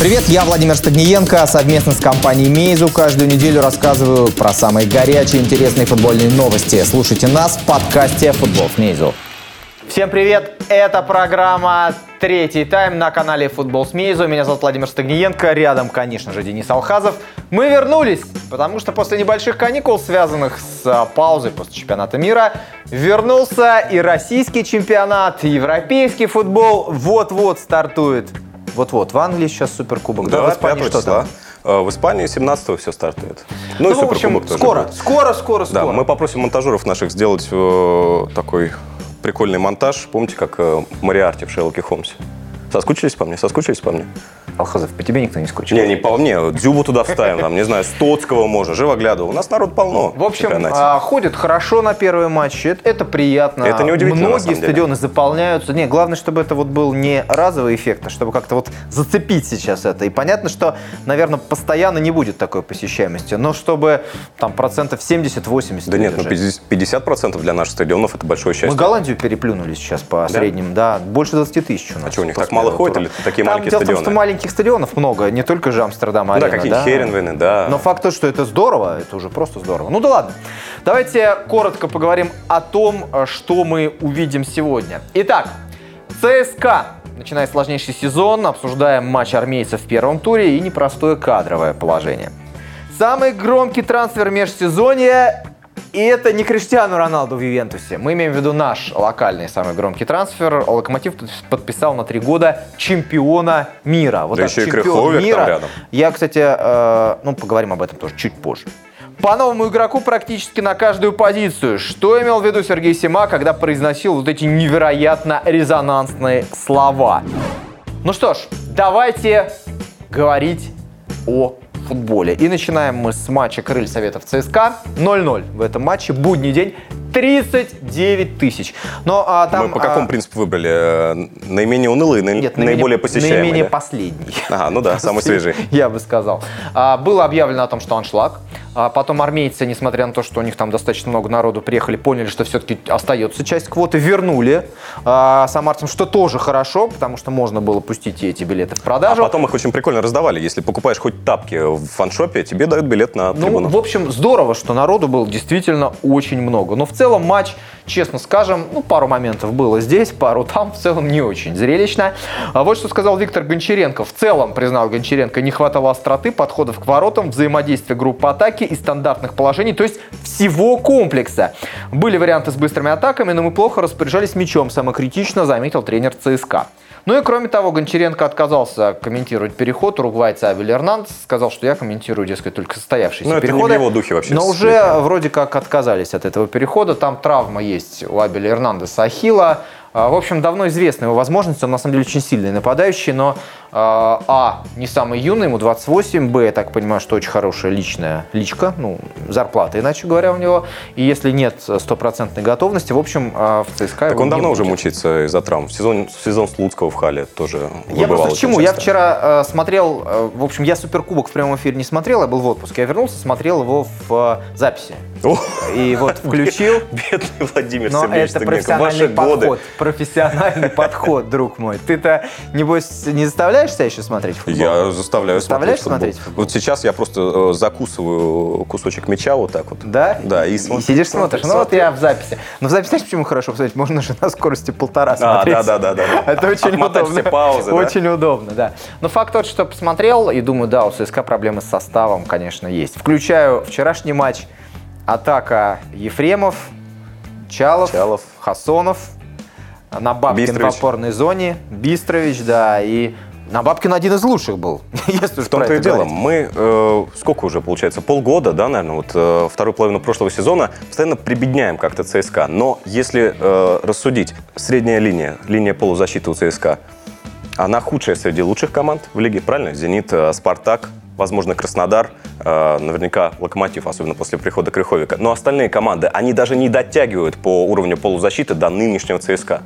Привет, я Владимир Стагниенко. Совместно с компанией Мейзу каждую неделю рассказываю про самые горячие интересные футбольные новости. Слушайте нас в подкасте «Футбол с Мейзу». Всем привет! Это программа «Третий тайм» на канале «Футбол с Мейзу». Меня зовут Владимир Стагниенко. Рядом, конечно же, Денис Алхазов. Мы вернулись, потому что после небольших каникул, связанных с а, паузой после чемпионата мира, вернулся и российский чемпионат, и европейский футбол вот-вот стартует. Вот-вот, в Англии сейчас суперкубок. Да, в 25 Испании что числа. там? Э, В Испании 17 все стартует. Ну, и Ну, в общем, скоро, будет. скоро, скоро, Да, скоро. мы попросим монтажеров наших сделать э, такой прикольный монтаж. Помните, как э, Мариарти в Шерлоке Холмсе? Соскучились по мне? Соскучились по мне? Алхазов, по тебе никто не скучал. Не, не по мне. Дзюбу туда вставим, там, не знаю, Стоцкого можно, Живоглядова. У нас народ полно. В общем, а, ходят хорошо на первые матчи. Это, это приятно. Это неудивительно, на Многие самом деле. стадионы заполняются. Не, главное, чтобы это вот был не разовый эффект, а чтобы как-то вот зацепить сейчас это. И понятно, что, наверное, постоянно не будет такой посещаемости. Но чтобы там процентов 70-80 Да нет, ну удержать. 50% 50% для наших стадионов это большое Мы счастье. Голландию переплюнули сейчас по средним, да, больше 20 тысяч у нас. А что, у них так мало ходит или такие Там маленькие дело в том, что стадионы? Маленьких стадионов много, не только же Амстердам Да, арена, какие-нибудь Херенвены, да. но факт тот, что это здорово, это уже просто здорово. Ну да ладно. Давайте коротко поговорим о том, э, что мы увидим сегодня. Итак, ЦСКА. Начинает сложнейший сезон, обсуждаем матч армейцев в первом туре и непростое кадровое положение. Самый громкий трансфер межсезонья и это не Криштиану Роналду в Ювентусе. Мы имеем в виду наш локальный самый громкий трансфер. Локомотив подписал на три года чемпиона мира. Вот Да так, еще и чемпион Крыховик там мира. рядом. Я, кстати, э, ну, поговорим об этом тоже чуть позже. По новому игроку практически на каждую позицию. Что имел в виду Сергей Сима, когда произносил вот эти невероятно резонансные слова? Ну что ж, давайте говорить о футболе. И начинаем мы с матча Крыль Советов ЦСКА. 0-0 в этом матче. Будний день. 39 тысяч. Но а, там... Мы по какому а, принципу выбрали? Э, Наименее унылый, наи- Нет, наиболее посещаемый? Наименее да? последний. Ага, ну да, самый свежий. Я бы сказал. А, Было объявлено о том, что аншлаг. А Потом армейцы, несмотря на то, что у них там достаточно много народу приехали, поняли, что все-таки остается часть квоты, вернули а, самарцам, что тоже хорошо, потому что можно было пустить эти билеты в А продажу. потом их очень прикольно раздавали. Если покупаешь хоть тапки в фаншопе, тебе дают билет на Ну, трибуну. в общем, здорово, что народу было действительно очень много. Но в целом матч, честно скажем, ну, пару моментов было здесь, пару там, в целом не очень зрелищно. А вот что сказал Виктор Гончаренко. В целом, признал Гончаренко, не хватало остроты, подходов к воротам, взаимодействия группы атаки и стандартных положений, то есть всего комплекса. Были варианты с быстрыми атаками, но мы плохо распоряжались мячом, самокритично заметил тренер ЦСКА. Ну и кроме того, Гончаренко отказался комментировать переход уругвайца Абель Эрнандес, сказал, что я комментирую, дескать, только состоявшиеся Ну, это не в переходы. его духе вообще Но уже Литвином. вроде как отказались от этого перехода. Там травма есть у Абеля Эрнандеса Ахилла. А, В общем, давно известна его возможность. Он на самом деле очень сильный нападающий, но а, а, не самый юный, ему 28, б, я так понимаю, что очень хорошая личная личка, ну, зарплата, иначе говоря, у него. И если нет стопроцентной готовности, в общем, а, в ЦСКА Так он давно будет. уже мучается из-за травм. В сезон, в сезон Слуцкого в Хале тоже Я просто к чему? Я вчера э, смотрел, э, в общем, я Суперкубок в прямом эфире не смотрел, я был в отпуске. Я вернулся, смотрел его в э, записи. О, И вот включил. бедный Владимир Но Сергеевич это профессиональный подход. Профессиональный подход, друг мой. Ты-то, небось, не заставляешь себя еще смотреть футбол? Я заставляю Заставляешь смотреть смотреть футбол. Вот сейчас я просто э, закусываю кусочек мяча вот так вот. Да? Да, и смотрю, сидишь, смотрю, смотришь. Ну вот я в записи. Но в записи знаешь, почему хорошо посмотреть? Можно же на скорости полтора А, смотреть. да, да, да, да. да. Это очень Отмотать удобно. все паузы, да? Очень удобно, да. Но факт тот, что посмотрел и думаю, да, у ЦСКА проблемы с составом, конечно, есть. Включаю вчерашний матч. Атака Ефремов, Чалов, Чалов. Хасонов. На Бабкин в Бистрович. опорной зоне. Бистрович, да. И на Бабкин один из лучших был. Если В том-то и дело, говорить. мы э, сколько уже получается, полгода, да, наверное, вот э, вторую половину прошлого сезона постоянно прибедняем как-то ЦСКА. Но если э, рассудить, средняя линия, линия полузащиты у ЦСКА, она худшая среди лучших команд в лиге, правильно? Зенит, Спартак, возможно, Краснодар, э, наверняка Локомотив, особенно после прихода Крыховика. Но остальные команды, они даже не дотягивают по уровню полузащиты до нынешнего ЦСКА.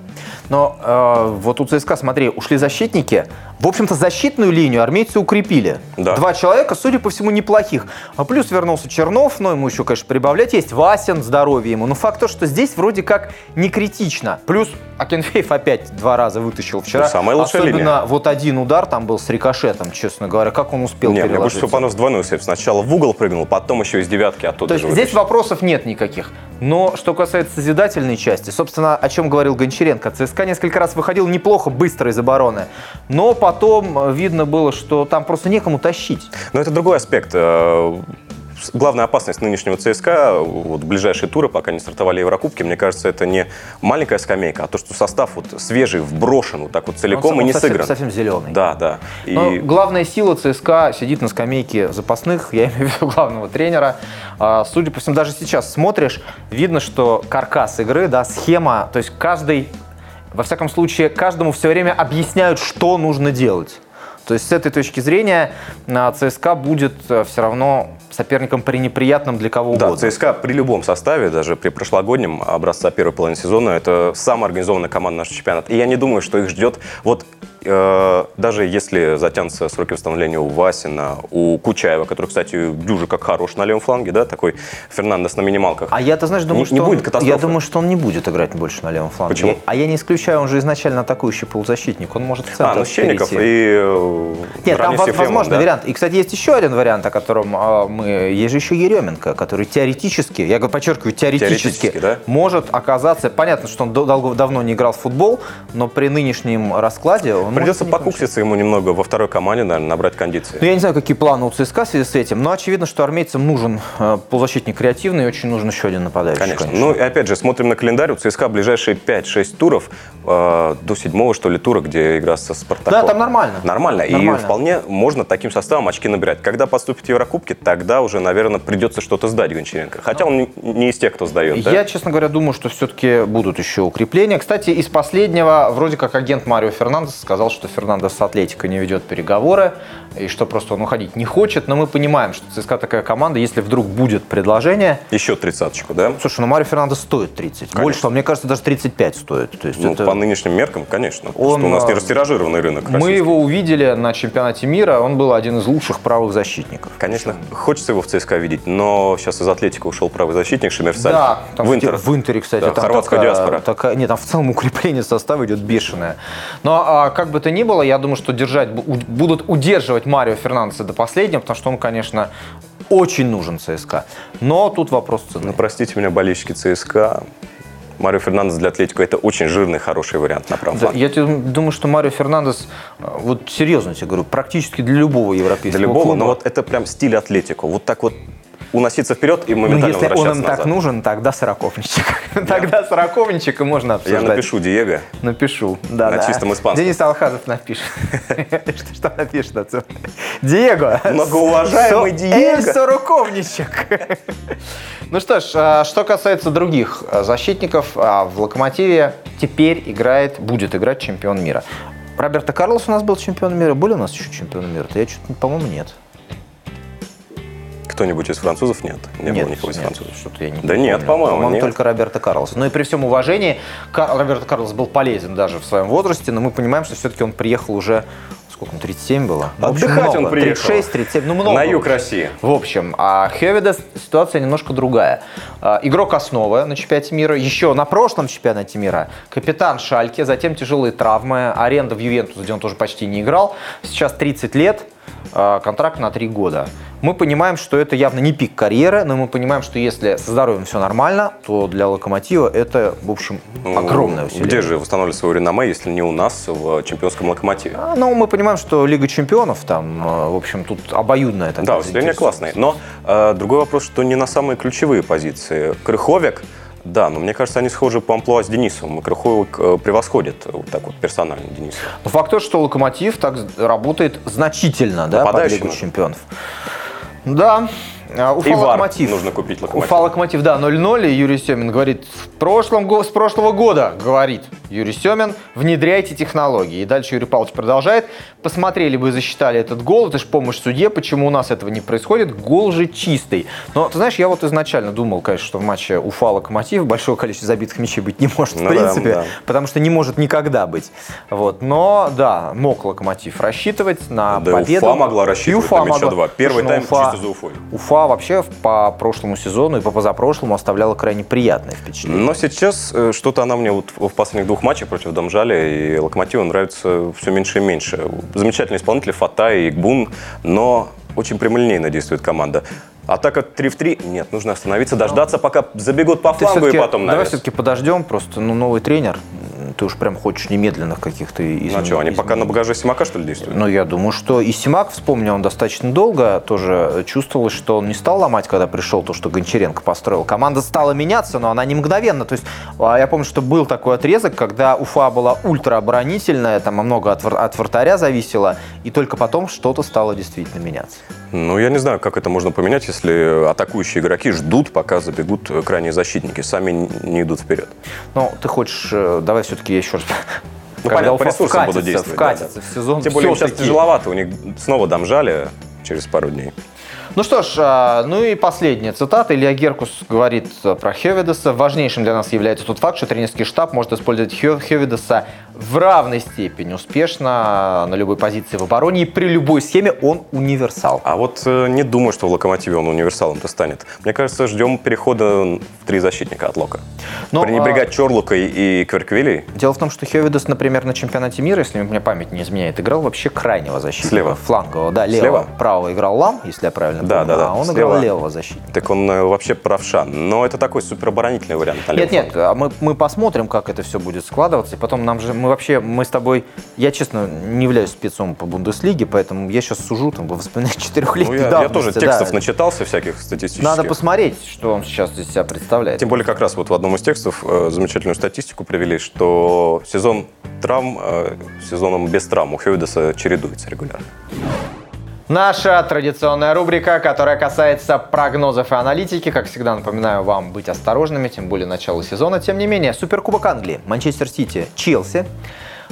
Но э, вот у ЦСКА, смотри, ушли защитники, В общем-то, защитную линию армейцы укрепили. Да. Два человека, судя по всему, неплохих. А плюс вернулся Чернов, но ему еще, конечно, прибавлять есть. Васин, здоровье ему. Но факт то, что здесь вроде как не критично. Плюс Акинфеев опять два раза вытащил вчера. Ну, самая лучшая Особенно линия. вот один удар там был с рикошетом, честно говоря. Как он успел Не, мне больше понравился двойной сейф. Сначала в угол прыгнул, потом еще из девятки оттуда То есть здесь вопросов нет никаких. Но что касается созидательной части, собственно, о чем говорил Гончаренко, ЦСКА несколько раз выходил неплохо, быстро из обороны, но потом э, видно было, что там просто некому тащить. Но это другой аспект. Э, Главная опасность нынешнего ЦСКА, вот, ближайшие туры, пока не стартовали Еврокубки, мне кажется, это не маленькая скамейка, а то, что состав вот свежий, вброшен вот так вот целиком Он и не совсем, сыгран. совсем зеленый. Да, да. Но И главная сила ЦСКА сидит на скамейке запасных, я имею в виду главного тренера. А, Судя по всему, даже сейчас смотришь, видно, что каркас игры, да, схема, то есть каждый, во всяком случае, каждому все время объясняют, что нужно делать. То есть с этой точки зрения а, ЦСКА будет все равно соперником пренеприятным для кого да, угодно. ЦСКА при любом составе, даже при прошлогоднем образца первой половины сезона, это самая организованная команда нашего чемпионата. И я не думаю, что их ждет вот э, даже если затянутся сроки восстановления у Васина, у Кучаева, который, кстати, дюже как хорош на левом фланге, да, такой Фернандес на минималках. А я, ты знаешь, думаю, Не- что не будет катастрофы. я думаю, что он не будет играть больше на левом фланге. Почему? А я не исключаю, он же изначально атакующий полузащитник, он может в центр а, ну Щенников и э, Нет, там наравне с воз- Ефремовым, возможный да. вариант. И, кстати, есть еще один вариант, о котором а, мы... Есть же еще Еременко, который теоретически, я говорю, подчеркиваю, теоретически, Теоретически, да? может оказаться... Понятно, что он давно не играл в футбол, но при нынешнем раскладе он может не покукситься ему немного во второй команде, наверное, набрать кондиции. ну, я не знаю, какие планы у ЦСКА в связи с этим, но очевидно, что армейцам нужен э, полузащитник креативный и очень нужен еще один нападающий. Конечно. Ну и опять же, смотрим на календарь. У ЦСКА ближайшие 5-6 туров э, до седьмого, что ли, тура, где игра со Спартаком. Да, там нормально. Нормально. Нормально. И вполне можно таким составом очки набирать. Когда поступит Еврокубки, тогда уже, наверное, придется что-то сдать Гончаренко. Хотя он не, не из тех, кто сдает. да? Я, честно говоря, думаю, что все-таки будут еще укрепления. Кстати, из последнего, вроде как агент Марио Фернандес сказал, что Фернандес с Атлетико не ведет переговоры, и что просто он уходить не хочет. Но мы понимаем, что ЦСКА такая команда, если вдруг будет предложение... Еще тридцаточку, да? Слушай, ну Марио Фернандес стоит 30. Больше, того, мне кажется, даже 35 стоит. То есть Ну, это- по нынешним меркам, конечно. Он, что у нас не а, растиражированный рынок Мы российский. его увидели на чемпионате мира, он был один из лучших правых защитников. Конечно, хочется его в ЦСКА видеть, но сейчас из Атлетика ушел правый защитник Шемерсаль. Да, там, в Интер. в Интере, кстати, Да, там хорватская такая, диаспора. такая- нет, там в целом укрепление состава идет бешеное. Но а, как бы то ни было, я думаю, что держать, будут удерживать Марио Фернандеса до последнего, потому что он, конечно, очень нужен ЦСКА. Но тут вопрос цены. Ну, простите меня, болельщики ЦСКА. Марио Фернандес для Атлетико это очень жирный, хороший вариант на правом Да, фланге. я думаю, что Марио Фернандес, а, вот серьезно тебе говорю, практически для любого европейского Для любого, клуба. но вот это прям стиль Атлетико. Вот так вот уноситься вперед и Ну, моментально если он им так назад. нужен, тогда сороковничек. Тогда сороковничек и можно Я обсуждать. напишу Диего. Напишу, да, На да. чистом испанском. Денис Алхазов напишет. Что, что напишет отцу? Диего. Многоуважаемый Диего. Сороковничек. Ну что ж, а, что касается других а, защитников, а, в «Локомотиве» теперь играет, будет играть чемпион мира. Роберто Карлос у нас был чемпион мира. Были у нас еще чемпионы мира? Я что-то, по-моему, нет. Кто-нибудь из французов нет? Не нет, было никого из нет, французов. Что-то я не Да нет, по-моему, По-моему, нет. только Роберто Карлос. Ну и при всем уважении, Кар- Роберто Карлос был полезен даже в своем возрасте, но мы понимаем, что все-таки он приехал уже, сколько, ему, 37 было? Ну, в общем, Отдыхать он приехал. 36, 37, ну много. На юг. России. В общем, а Хевидес ситуация немножко другая. А, Игрок основы на чемпионате мира, еще на прошлом чемпионате мира, капитан Шальке, затем тяжелые травмы, аренда в Ювентус, где он тоже почти не играл, сейчас 30 лет, контракт на 3 года. Мы понимаем, что это явно не пик карьеры, но мы понимаем, что если со здоровьем все нормально, то для Локомотива это, в общем, огромное Ну, усилие. Где же восстанавливать свое реноме, если не у нас в чемпионском локомотиве? А, Ну, мы понимаем, что Лига чемпионов там, э, в общем, тут обоюдная такая Да, выступление классное. Но э, другой вопрос, что не на самые ключевые позиции. Крыховик, да, но мне кажется, они схожи по амплуа с Денисом. И Крыховик э, превосходит вот так вот персонально Дениса. Но Факт тот, что Локомотив так работает значительно, да, Нападающий Лигу чемпионов. Да. Уфа И Локомотив. нужно купить Локомотив. Уфа Локомотив, да, 0-0. И Юрий Семин говорит, в прошлом, с прошлого года, говорит, Юрий Семин, внедряйте технологии. И дальше Юрий Павлович продолжает. Посмотрели бы и засчитали этот гол, это же помощь судье, почему у нас этого не происходит, гол же чистый. Но, ты знаешь, я вот изначально думал, конечно, что в матче Уфа-Локомотив большое количество забитых мячей быть не может, ну в принципе, да, да. потому что не может никогда быть. Вот. Но, да, мог Локомотив рассчитывать на да, победу. Уфа могла рассчитывать Уфа на мяча два. Первый Слушай, ну, тайм Уфа, чисто за Уфой. Уфа вообще по прошлому сезону и по позапрошлому оставляла крайне приятное впечатление. Но сейчас э, что-то она мне вот в последних двух матчах против Домжали и Локомотива нравится все меньше и меньше. Замечательный исполнитель Фатай и Игбун, но очень прямолинейно действует команда. Атака 3 в 3? Нет, нужно остановиться, дождаться, пока забегут по флангу и потом навес. Давай все-таки подождем, просто ну, новый тренер, ты уж прям хочешь немедленных каких-то изменений. Ну а что, они пока на багаже Симака, что ли, действуют? Ну, я думаю, что и Симак, вспомнил, он достаточно долго тоже чувствовалось, что он не стал ломать, когда пришел то, что Гончаренко построил. Команда стала меняться, но она не мгновенно. То есть а, я помню, что был такой отрезок, когда Уфа была ультраоборонительная, там много от, от вратаря зависело, и только потом что-то стало действительно меняться. Ну, я не знаю, как это можно поменять, если атакующие игроки ждут, пока забегут крайние защитники, сами не идут вперед. Ну, ты хочешь, э, давай все-таки еще раз ну, понятно, по ресурсам буду действовать. Вкатится да, да. в сезон. Тем более сейчас тяжеловато, у них снова домжали через пару дней. Ну что ж, а, ну и последняя цитата. Илья Геркус говорит про Хевидеса. Важнейшим для нас является тот факт, что тренерский штаб может использовать Хевидеса в равной степени успешно на любой позиции в обороне и при любой схеме он универсал. А вот э, не думаю, что в «Локомотиве» он универсалом-то станет. Мне кажется, ждем перехода в три защитника от Лока. Но, Пренебрегать а... Чорлукой и Кверквилей. Дело в том, что Хевидес, например, на чемпионате мира, если мне память не изменяет, играл вообще крайнего защитника. Слева. Флангового, да, левого. Слева? Правого играл Лам, если я правильно да, помню. Да, да, А он Слева. играл левого защитника. Так он э, вообще правша. Но это такой супероборонительный вариант. Нет, нет, а мы, мы посмотрим, как это все будет складываться. И потом нам же, мы вообще, мы с тобой я, честно, не являюсь спецом по Бундеслиге, поэтому я сейчас сужу там по воспоминаниям четырехлетней ну, я, я тоже текстов да. начитался всяких статистических. Надо посмотреть, что он сейчас из себя представляет. Тем более как раз вот в одном из текстов э, замечательную статистику привели, что сезон травм э, сезоном без травм у Хьюидеса чередуется регулярно. Наша традиционная рубрика, которая касается прогнозов и аналитики. Как всегда, напоминаю вам быть осторожными, тем более начало сезона. Тем не менее, Суперкубок Англии, Манчестер Сити, Челси.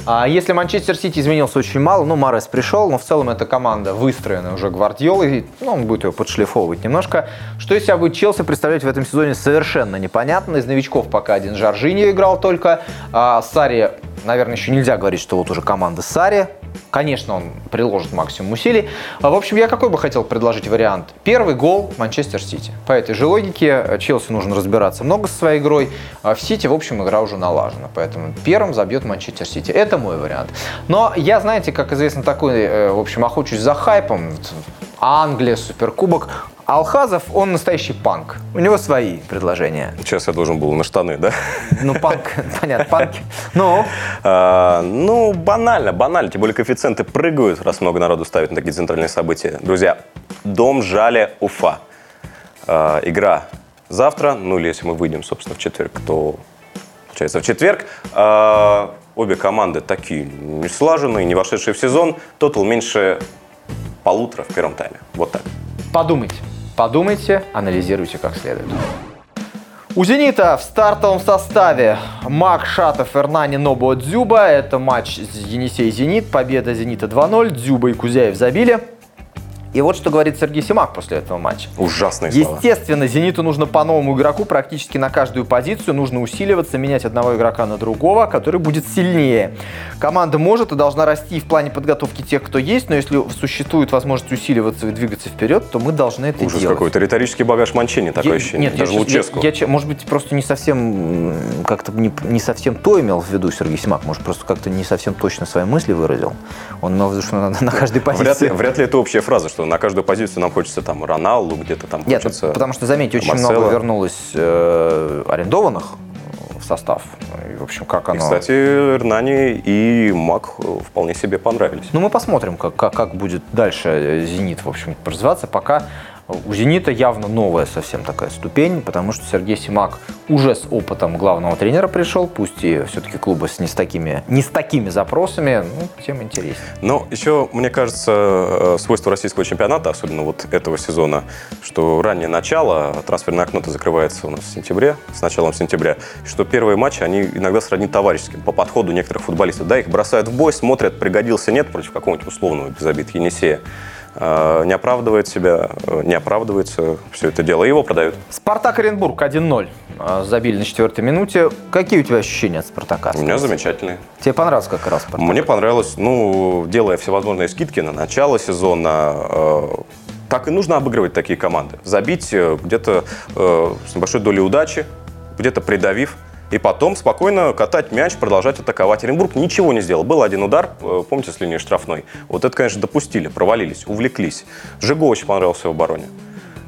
А если Манчестер Сити изменился очень мало, ну, Марес пришел, но в целом эта команда выстроена уже Гвардиолой, ну, он будет ее подшлифовывать немножко. Что из себя будет Челси представлять в этом сезоне совершенно непонятно. Из новичков пока один Жоржиньо играл только. А Сари, наверное, еще нельзя говорить, что вот уже команда Сари. Конечно, он приложит максимум усилий. А, в общем, я какой бы хотел предложить вариант? Первый гол Манчестер Сити. По этой же логике э, Челси нужно разбираться много со своей игрой. А в Сити, в общем, игра уже налажена. Поэтому первым забьет Манчестер Сити. Это мой вариант. Но я, знаете, как известно, такой, э, в общем, охочусь за хайпом. Англия, Суперкубок. Алхазов, он настоящий панк. У него свои предложения. Сейчас я должен был на штаны, да? Ну, панк, понятно, панки. Ну? А, ну, банально, банально. Тем более коэффициенты прыгают, раз много народу ставит на такие центральные события. Друзья, Дом Жале Уфа. А, игра завтра, ну или если мы выйдем, собственно, в четверг, то получается в четверг. А, обе команды такие не слаженные, не вошедшие в сезон. Тотал меньше полутора в первом тайме. Вот так. Подумайте. Подумайте, анализируйте как следует. У «Зенита» в стартовом составе Мак Шатов, Эрнани, Нобо, Дзюба. Это матч Енисей-Зенит. Победа «Зенита» 2-0. Дзюба и Кузяев забили. И вот что говорит Сергей Симак после этого матча. Ужасные слова. Естественно, «Зениту» нужно по новому игроку практически на каждую позицию. Нужно усиливаться, менять одного игрока на другого, который будет сильнее. Команда может и должна расти в плане подготовки тех, кто есть, но если существует возможность усиливаться и двигаться вперед, то мы должны это Ужас делать. какой-то. Риторический багаж Манчини, такое я, ощущение. Нет, Даже я, Луческу. Я, я, может быть, просто не совсем, как-то не, не совсем то имел в виду Сергей Симак. Может, просто как-то не совсем точно свои мысли выразил. Он имел в виду, что на, на каждой позиции... Вряд ли, вряд ли это общая фраза, что на каждую позицию нам хочется там Роналду, где-то там Нет, хочется... потому что, заметьте, очень Марсело. много вернулось э, арендованных в состав. И, в общем, как оно... И, кстати, Эрнани и Мак вполне себе понравились. Ну, мы посмотрим, как, как, как будет дальше «Зенит», в общем, развиваться. Пока У «Зенита» явно новая совсем такая ступень, потому что Сергей Симак уже с опытом главного тренера пришел, пусть и все-таки клубы с не с такими, не с такими запросами, ну, тем интереснее. Но еще, мне кажется, э, свойство российского чемпионата, особенно вот этого сезона, что раннее начало, трансферное окно-то закрывается у нас в сентябре, с началом сентября, что первые матчи, они иногда сродни товарищеским по подходу некоторых футболистов. Да, их бросают в бой, смотрят, пригодился, нет, против какого-нибудь условного без обид Енисея. Э, не оправдывает себя, э, не оправдывается все это дело, и его продают. Спартак Оренбург 1-0. Э, забили на четвертой минуте. Какие у тебя ощущения от Спартака? У меня замечательные. Тебе понравился как раз Спартак? Мне понравилось, ну, делая всевозможные скидки на начало сезона, так и нужно обыгрывать такие команды. Забить где-то с небольшой долей удачи, где-то придавив и потом спокойно катать мяч, продолжать атаковать. Оренбург ничего не сделал. Был один удар, э, помните, с линии штрафной. Вот это, конечно, допустили, провалились, увлеклись. Жигу очень понравился в обороне.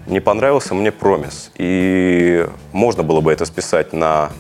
Не понравился мне Промис. И можно было бы это списать на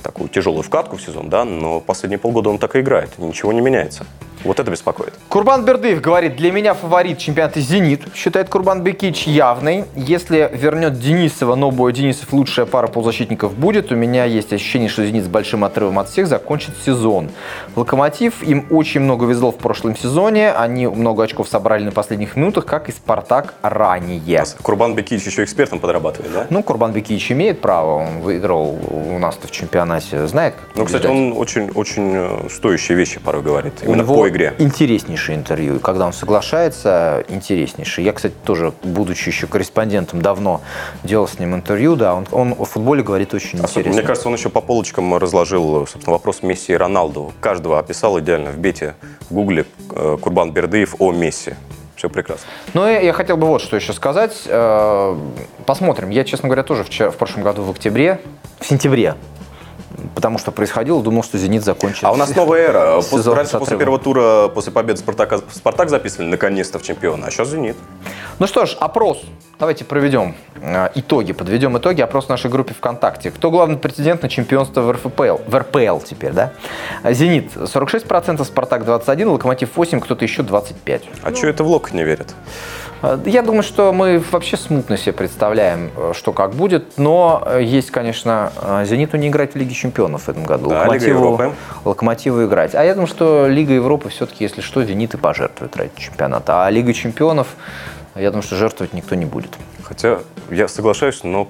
такую тяжелую вкатку в сезон, да, но последние полгода он так и играет, ничего не меняется. Вот это беспокоит. Курбан Бердыев говорит, для меня фаворит чемпионата «Зенит», считает Курбан Бекич явный. Если вернет Денисова, но бой Денисов лучшая пара полузащитников будет, у меня есть ощущение, что «Зенит» с большим отрывом от всех закончит сезон. «Локомотив» им очень много везло в прошлом сезоне, они много очков собрали на последних минутах, как и «Спартак» ранее. Курбан Бекич еще экспертом подрабатывает, да? Ну, Курбан Бекич имеет право, он выиграл у нас-то в чемпионате, знает, как Ну, кстати, он очень, очень э, стоящие вещи порой говорит, именно у него, по игре. Интереснейшее интервью. Когда он соглашается, интереснейшее. Я, кстати, тоже, будучи еще корреспондентом, давно делал с ним интервью. Да, он, он о футболе говорит очень Особенно, интересно. Мне кажется, он еще по полочкам разложил, собственно, вопрос Месси и Роналду. Каждого описал идеально в бете в гугле э, Курбан Бердыев о Месси. Все прекрасно. Ну, я, я хотел бы вот что еще сказать. Э, посмотрим. Я, честно говоря, тоже вчера, в прошлом году в октябре, в сентябре потому что происходило, думал, что «Зенит» закончит. А у нас новая эра. После, раньше, после первого тура, после победы Спартака, «Спартак» записывали наконец-то в чемпиона, а сейчас «Зенит». Ну что ж, опрос. Давайте проведем э, итоги, подведем итоги. Опрос в нашей группе ВКонтакте. Кто главный претендент на чемпионство в РФПЛ? В РПЛ теперь, да? «Зенит» 46%, «Спартак» 21%, «Локомотив» 8%, кто-то еще 25%. А ну. что это в ЛОК не верят? Э, я думаю, что мы вообще смутно себе представляем, э, что как будет, но э, есть, конечно, «Зениту» не играть в Лиге чемпионов в этом году. Да, Локомотиву, Лига Локомотиву играть. А я думаю, что Лига Европы все-таки, если что, «Зенит» и пожертвует ради чемпионата. А Лига чемпионов, я думаю, что жертвовать никто не будет. Хотя я соглашаюсь, но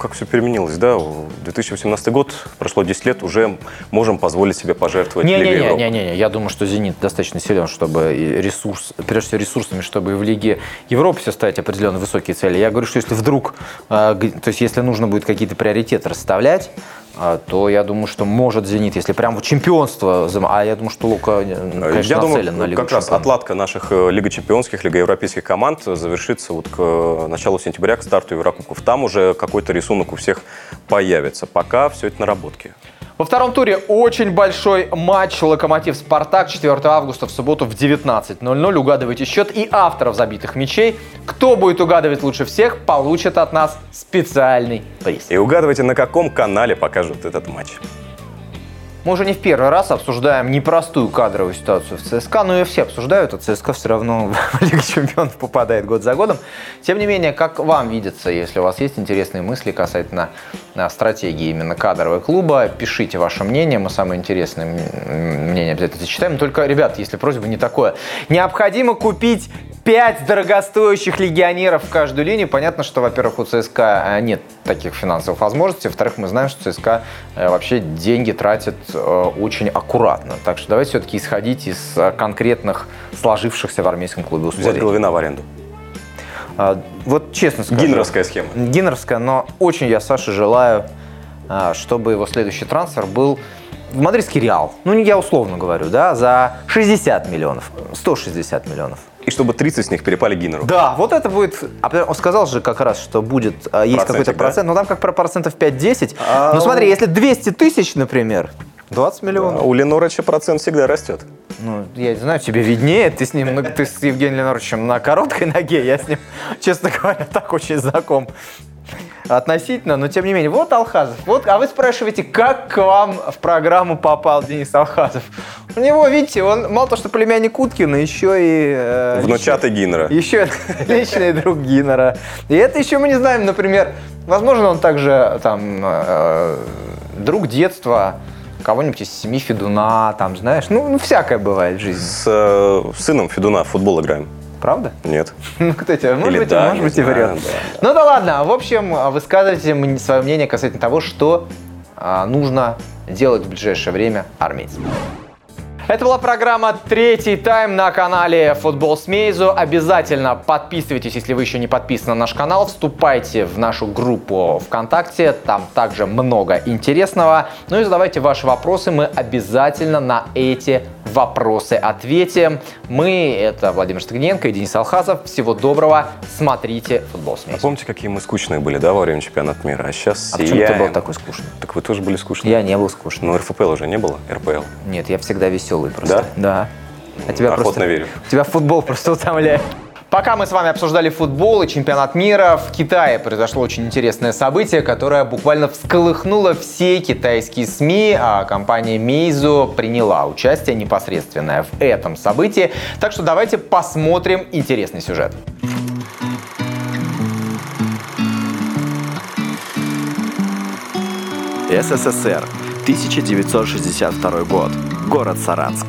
как все переменилось, да? 2018 год, прошло 10 лет, уже можем позволить себе пожертвовать не, Лигой не, Европы. Не-не-не, я думаю, что «Зенит» достаточно силен, чтобы ресурс, прежде всего ресурсами, чтобы в Лиге Европы все ставить определенно высокие цели. Я говорю, что если вдруг, э, то есть если нужно будет какие-то приоритеты расставлять, а, то я думаю, что может «Зенит», если прям вот чемпионство, а я думаю, что Лука, э, конечно, я думаю, на Лигу как раз отладка наших э, Лига чемпионских, Лига европейских команд завершится вот к э, началу сентября, к старту Еврокубков. Там уже какой-то рисунок у всех появится. Пока все это наработки. Во втором туре очень большой матч «Локомотив-Спартак» 4 августа в субботу в 19.00. Угадывайте счет и авторов забитых мячей. Кто будет угадывать лучше всех, получит от нас специальный приз. И угадывайте, на каком канале покажут этот матч. Мы уже не в первый раз обсуждаем непростую кадровую ситуацию в ЦСКА, но и все обсуждают, а ЦСКА все равно в Лигу чемпионов попадает год за годом. Тем не менее, как вам видится, если у вас есть интересные мысли касательно а, стратегии именно кадрового клуба, пишите ваше мнение, мы самые интересные мнения обязательно зачитаем. Только, ребят, если просьба не такое, необходимо купить 5 дорогостоящих легионеров в каждую линию. Понятно, что, во-первых, у ЦСКА э, нет таких финансовых возможностей. Во-вторых, мы знаем, что ЦСКА э, вообще деньги тратит э, очень аккуратно. Так что давайте все-таки исходить из конкретных сложившихся в армейском клубе условий. Взять Головина в аренду. А, вот честно скажу. Гиннеровская схема. Гиннеровская, но очень я Саше желаю, чтобы его следующий трансфер был в мадридский Реал. Ну, я условно говорю, да, за 60 миллионов, 160 миллионов. И чтобы 30 с них перепали Гиннеру. Да, вот это будет... А он сказал же как раз, что будет... А, есть какой-то процент, да? ну там как про процентов 5-10. А... Ну смотри, если 200 тысяч, например, 20 миллионов. Да, у Ленорыча процент всегда растет. Ну, я не знаю, тебе виднее. Ты с ним, ну, ты с Евгением Леноровичем на короткой ноге. Я с ним, честно говоря, так очень знаком. Относительно, но тем не менее. Вот Алхазов. Вот, а вы спрашиваете, как к вам в программу попал Денис Алхазов? У него, видите, он мало то, что племянник Уткина, еще и... Э, Внучатый Гиннера. Еще личный друг Гиннера. И это еще мы не знаем, например, возможно, он также там э, друг детства кого-нибудь из семьи Федуна, там, знаешь, ну, ну всякое бывает в жизни. С э, сыном Федуна в футбол играем. Правда? Нет. Ну, кто тебе, может Или быть, да, может быть, и врет. Да, да. Ну да ладно, в общем, высказывайте свое мнение касательно того, что а, нужно делать в ближайшее время армейцам. Это была программа «Третий тайм» на канале «Футбол с Мейзу». Обязательно подписывайтесь, если вы еще не подписаны на наш канал. Вступайте в нашу группу ВКонтакте, там также много интересного. Ну и задавайте ваши вопросы, мы обязательно на эти вопросы ответим. Мы, это Владимир Стагненко и Денис Алхазов. Всего доброго, смотрите «Футбол с Мейзу». А помните, какие мы скучные были, да, во время чемпионата мира? А сейчас А почему ты был такой скучный? Так вы тоже были скучные. Я не был скучный. Ну, РФПЛ уже не было, РПЛ. Нет, я всегда веселый просто. Да? Да. А тебя Охотно просто, верю. Тебя футбол просто утомляет. Пока мы с вами обсуждали футбол и чемпионат мира, в Китае произошло очень интересное событие, которое буквально всколыхнуло все китайские СМИ, а компания Meizu приняла участие непосредственное в этом событии. Так что давайте посмотрим интересный сюжет. СССР, 1962 год, город Саранск.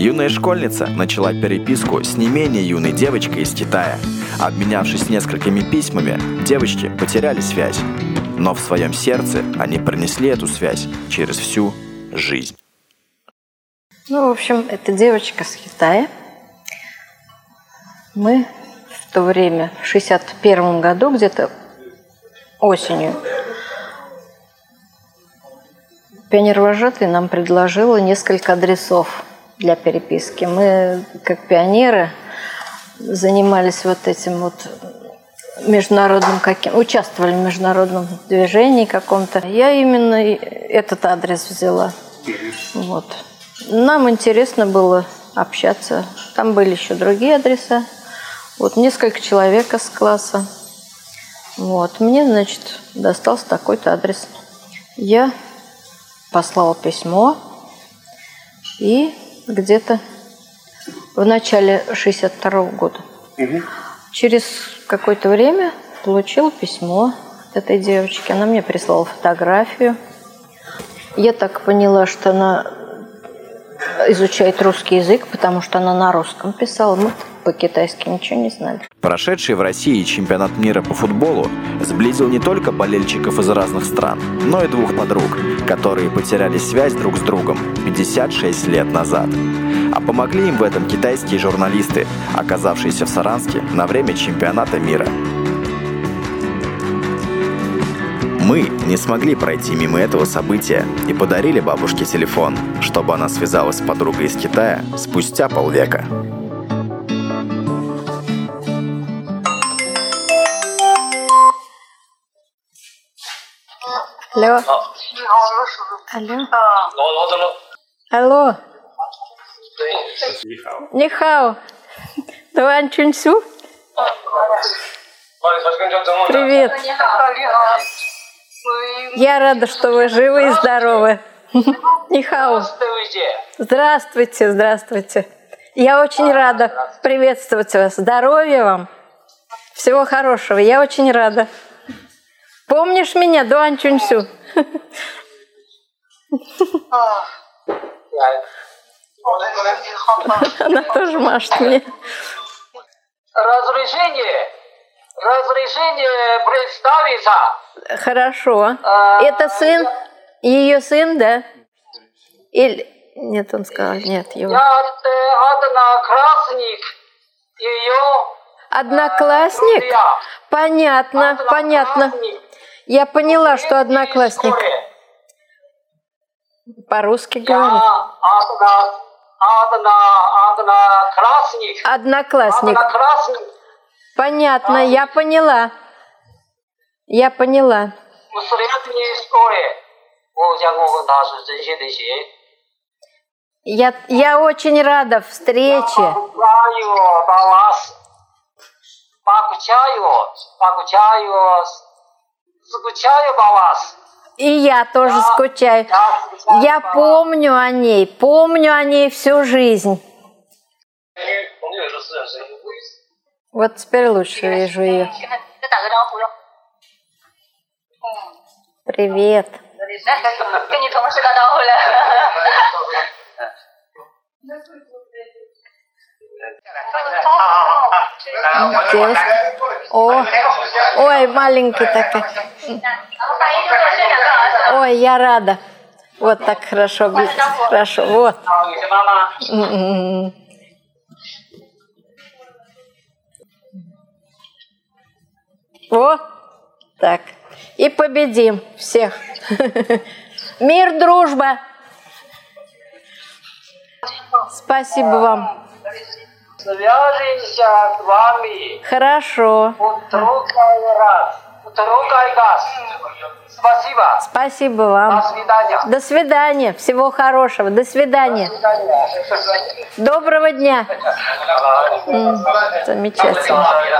Юная школьница начала переписку с не менее юной девочкой из Китая. Обменявшись несколькими письмами, девочки потеряли связь. Но в своем сердце они пронесли эту связь через всю жизнь. Ну, в общем, это девочка с Китая. Мы в то время, в 61 году, где-то осенью, Пионер-вожатый нам предложила несколько адресов для переписки. Мы, как пионеры, занимались вот этим вот международным каким, участвовали в международном движении каком-то. Я именно этот адрес взяла. Вот. Нам интересно было общаться. Там были еще другие адреса. Вот несколько человек из класса. Вот. Мне, значит, достался такой-то адрес. Я послал письмо, и где-то в начале 62 года. Угу. Через какое-то время получил письмо от этой девочки. Она мне прислала фотографию. Я так поняла, что она изучает русский язык, потому что она на русском писала. Мы по-китайски ничего не знали. Прошедший в России чемпионат мира по футболу сблизил не только болельщиков из разных стран, но и двух подруг, которые потеряли связь друг с другом 56 лет назад. А помогли им в этом китайские журналисты, оказавшиеся в Саранске на время чемпионата мира. Мы не смогли пройти мимо этого события и подарили бабушке телефон, чтобы она связалась с подругой из Китая спустя полвека. Алло. Алло. Алло. Нихао. Дуан Чунсу. Привет. Я рада, что вы живы и здоровы. Нихао. Здравствуйте, здравствуйте. Я очень рада приветствовать вас. Здоровья вам. Всего хорошего. Я очень рада. Помнишь меня, Дуан Чунсю? Она тоже машет мне. Разрешение. Разрешение представиться. Хорошо. А, Это сын? Ее сын, да? Или... Нет, он сказал, нет, его. Я одноклассник. Ее Одноклассник? Понятно, понятно. Я поняла, что одноклассник. По-русски говорит. Одноклассник. Понятно, я поняла. Я поняла. Я, я очень рада встрече. Получаю, получаю, скучаю по вас. И я тоже да, скучаю. Да, скучаю я по помню вас. о ней, помню о ней всю жизнь. Вот теперь лучше вижу ее. Привет. Привет. Девушка. ой, ой, маленький такой. Ой, я рада. Вот так хорошо, хорошо, вот. Вот так. И победим всех. Мир, дружба. Спасибо вам. Свяжемся с вами. Хорошо. Другой раз. Другой раз. Спасибо. Спасибо вам. До свидания. До свидания. Всего хорошего. До свидания. До свидания. Доброго дня. Замечательно. До свидания.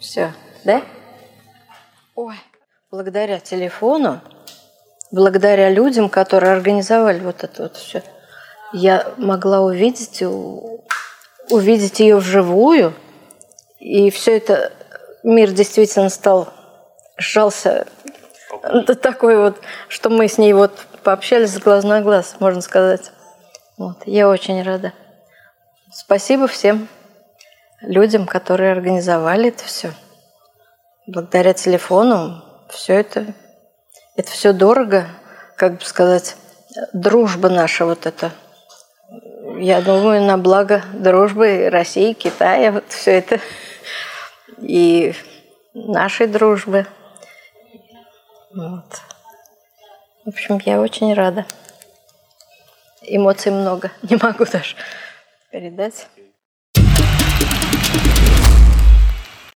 Все, да? Ой, благодаря телефону, благодаря людям, которые организовали вот это вот все, я могла увидеть, увидеть ее вживую, и все это мир действительно стал сжался до такой вот, что мы с ней вот пообщались с глаз на глаз, можно сказать. Вот, я очень рада. Спасибо всем людям, которые организовали это все. Благодаря телефону все это, это все дорого, как бы сказать, дружба наша вот эта. Я думаю, на благо дружбы России, Китая, вот все это. И нашей дружбы. Вот. В общем, я очень рада. Эмоций много, не могу даже передать.